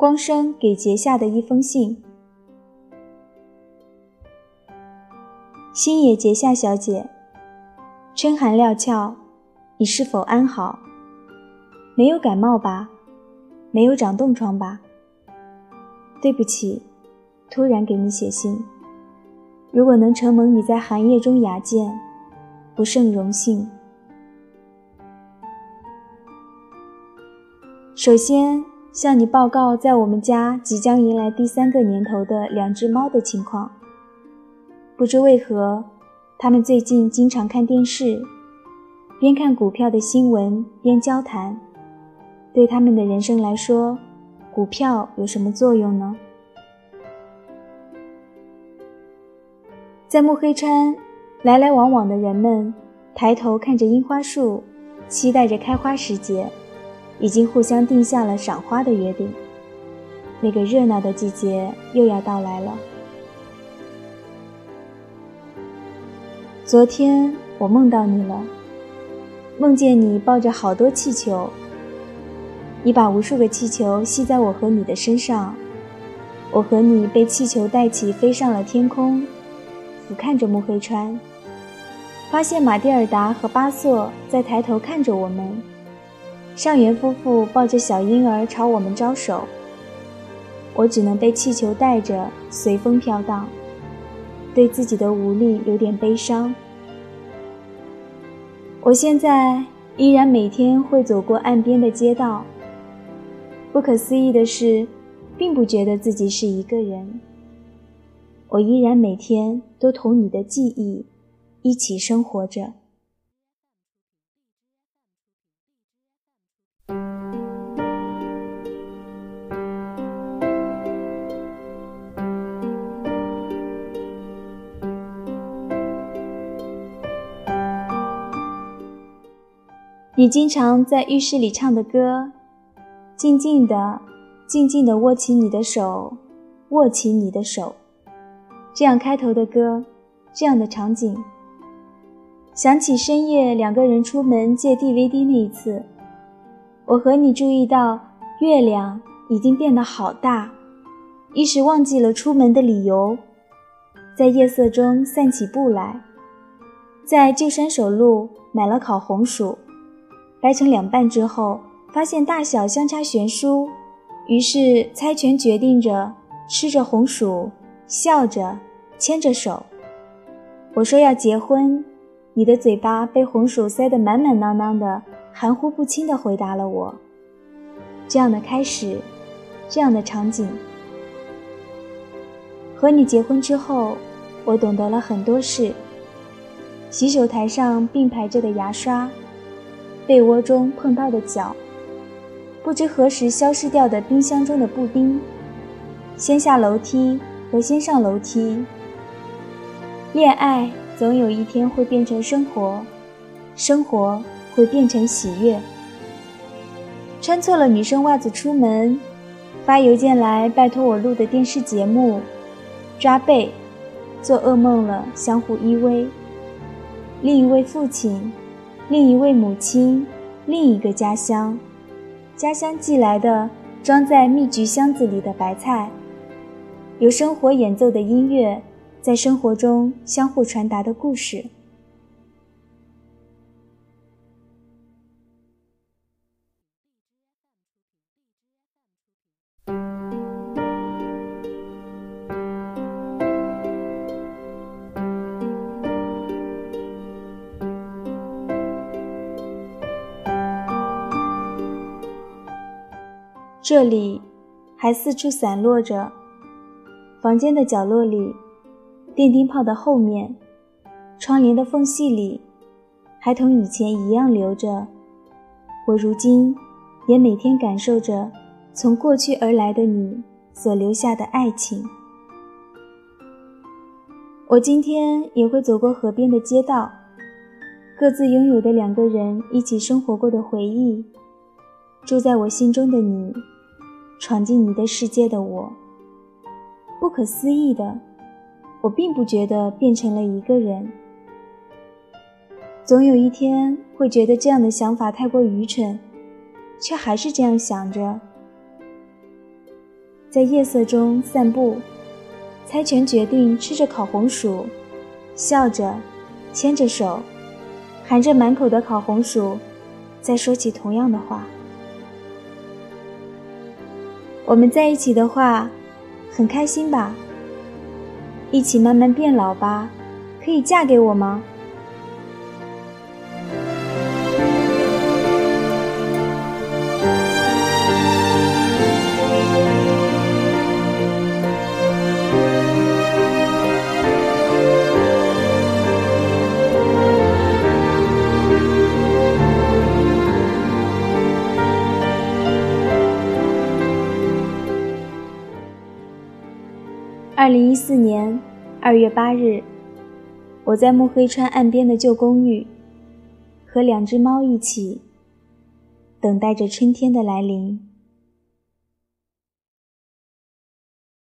光生给结下的一封信。星野结夏小姐，春寒料峭，你是否安好？没有感冒吧？没有长冻疮吧？对不起，突然给你写信。如果能承蒙你在寒夜中雅见，不胜荣幸。首先向你报告，在我们家即将迎来第三个年头的两只猫的情况。不知为何，他们最近经常看电视，边看股票的新闻边交谈。对他们的人生来说，股票有什么作用呢？在木黑川，来来往往的人们抬头看着樱花树，期待着开花时节，已经互相定下了赏花的约定。那个热闹的季节又要到来了。昨天我梦到你了，梦见你抱着好多气球，你把无数个气球吸在我和你的身上，我和你被气球带起飞上了天空，俯瞰着木黑川，发现马蒂尔达和巴索在抬头看着我们，上元夫妇抱着小婴儿朝我们招手，我只能被气球带着随风飘荡。对自己的无力有点悲伤。我现在依然每天会走过岸边的街道。不可思议的是，并不觉得自己是一个人。我依然每天都同你的记忆一起生活着。你经常在浴室里唱的歌，静静的，静静的握起你的手，握起你的手，这样开头的歌，这样的场景。想起深夜两个人出门借 DVD 那一次，我和你注意到月亮已经变得好大，一时忘记了出门的理由，在夜色中散起步来，在旧山手路买了烤红薯。掰成两半之后，发现大小相差悬殊，于是猜拳决定着吃着红薯，笑着牵着手。我说要结婚，你的嘴巴被红薯塞得满满当当的，含糊不清地回答了我。这样的开始，这样的场景。和你结婚之后，我懂得了很多事。洗手台上并排着的牙刷。被窝中碰到的脚，不知何时消失掉的冰箱中的布丁，先下楼梯和先上楼梯。恋爱总有一天会变成生活，生活会变成喜悦。穿错了女生袜子出门，发邮件来拜托我录的电视节目，抓背，做噩梦了，相互依偎。另一位父亲。另一位母亲，另一个家乡，家乡寄来的装在蜜橘箱子里的白菜，由生活演奏的音乐，在生活中相互传达的故事。这里还四处散落着，房间的角落里，电灯泡的后面，窗帘的缝隙里，还同以前一样留着。我如今也每天感受着从过去而来的你所留下的爱情。我今天也会走过河边的街道，各自拥有的两个人一起生活过的回忆，住在我心中的你。闯进你的世界的我，不可思议的，我并不觉得变成了一个人。总有一天会觉得这样的想法太过愚蠢，却还是这样想着。在夜色中散步，猜拳决定吃着烤红薯，笑着，牵着手，含着满口的烤红薯，再说起同样的话。我们在一起的话，很开心吧？一起慢慢变老吧？可以嫁给我吗？二零一四年二月八日，我在慕黑川岸边的旧公寓，和两只猫一起，等待着春天的来临。